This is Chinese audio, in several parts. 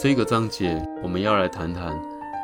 这个章节我们要来谈谈，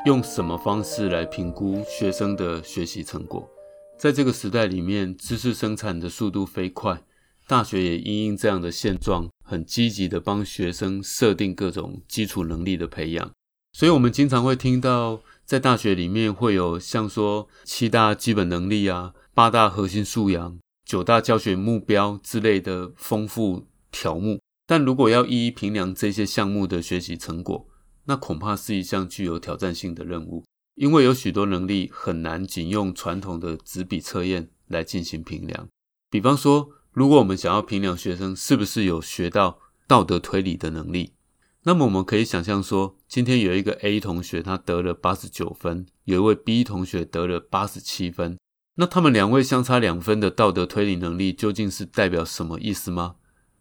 用什么方式来评估学生的学习成果。在这个时代里面，知识生产的速度飞快，大学也因应这样的现状，很积极的帮学生设定各种基础能力的培养。所以，我们经常会听到，在大学里面会有像说七大基本能力啊、八大核心素养、九大教学目标之类的丰富条目。但如果要一一评量这些项目的学习成果，那恐怕是一项具有挑战性的任务，因为有许多能力很难仅用传统的纸笔测验来进行评量。比方说，如果我们想要评量学生是不是有学到道德推理的能力，那么我们可以想象说，今天有一个 A 同学他得了八十九分，有一位 B 同学得了八十七分，那他们两位相差两分的道德推理能力究竟是代表什么意思吗？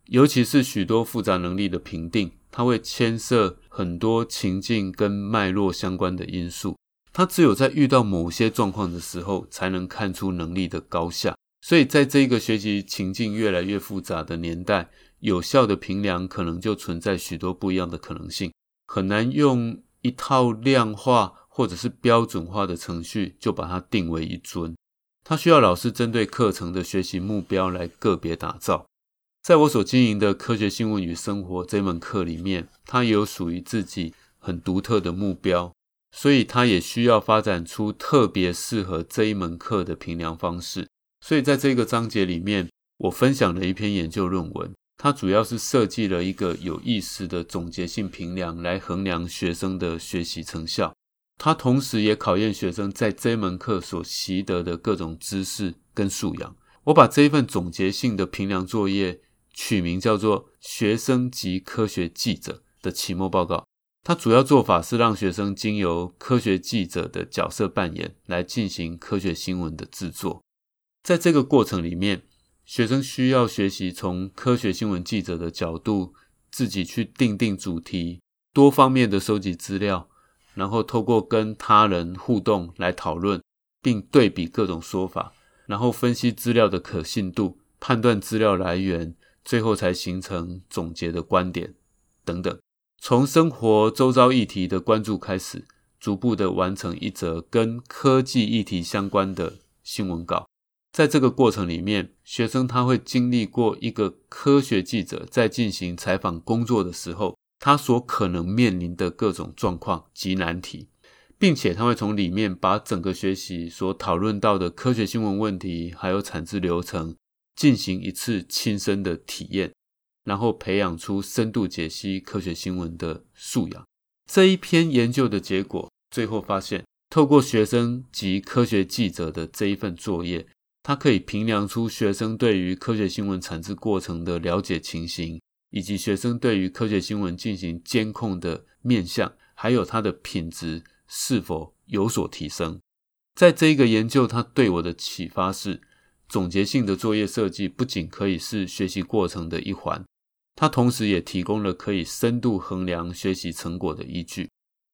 尤其是许多复杂能力的评定，它会牵涉很多情境跟脉络相关的因素。它只有在遇到某些状况的时候，才能看出能力的高下。所以，在这个学习情境越来越复杂的年代，有效的评量可能就存在许多不一样的可能性，很难用一套量化或者是标准化的程序就把它定为一尊。它需要老师针对课程的学习目标来个别打造。在我所经营的科学新闻与生活这门课里面，它也有属于自己很独特的目标，所以它也需要发展出特别适合这一门课的评量方式。所以在这个章节里面，我分享了一篇研究论文，它主要是设计了一个有意识的总结性评量来衡量学生的学习成效。它同时也考验学生在这门课所习得的各种知识跟素养。我把这一份总结性的评量作业。取名叫做“学生及科学记者”的期末报告。它主要做法是让学生经由科学记者的角色扮演来进行科学新闻的制作。在这个过程里面，学生需要学习从科学新闻记者的角度，自己去定定主题，多方面的收集资料，然后透过跟他人互动来讨论，并对比各种说法，然后分析资料的可信度，判断资料来源。最后才形成总结的观点等等，从生活周遭议题的关注开始，逐步的完成一则跟科技议题相关的新闻稿。在这个过程里面，学生他会经历过一个科学记者在进行采访工作的时候，他所可能面临的各种状况及难题，并且他会从里面把整个学习所讨论到的科学新闻问题，还有产制流程。进行一次亲身的体验，然后培养出深度解析科学新闻的素养。这一篇研究的结果，最后发现，透过学生及科学记者的这一份作业，它可以评量出学生对于科学新闻产制过程的了解情形，以及学生对于科学新闻进行监控的面向，还有它的品质是否有所提升。在这一个研究，它对我的启发是。总结性的作业设计不仅可以是学习过程的一环，它同时也提供了可以深度衡量学习成果的依据。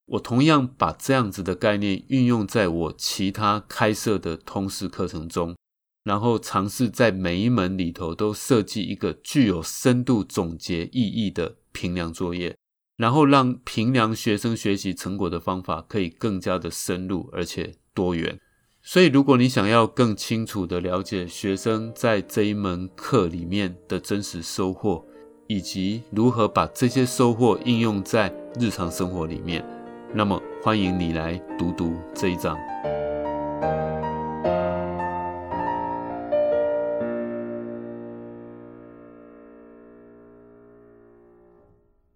我同样把这样子的概念运用在我其他开设的通识课程中，然后尝试在每一门里头都设计一个具有深度总结意义的评量作业，然后让评量学生学习成果的方法可以更加的深入而且多元。所以，如果你想要更清楚地了解学生在这一门课里面的真实收获，以及如何把这些收获应用在日常生活里面，那么欢迎你来读读这一章。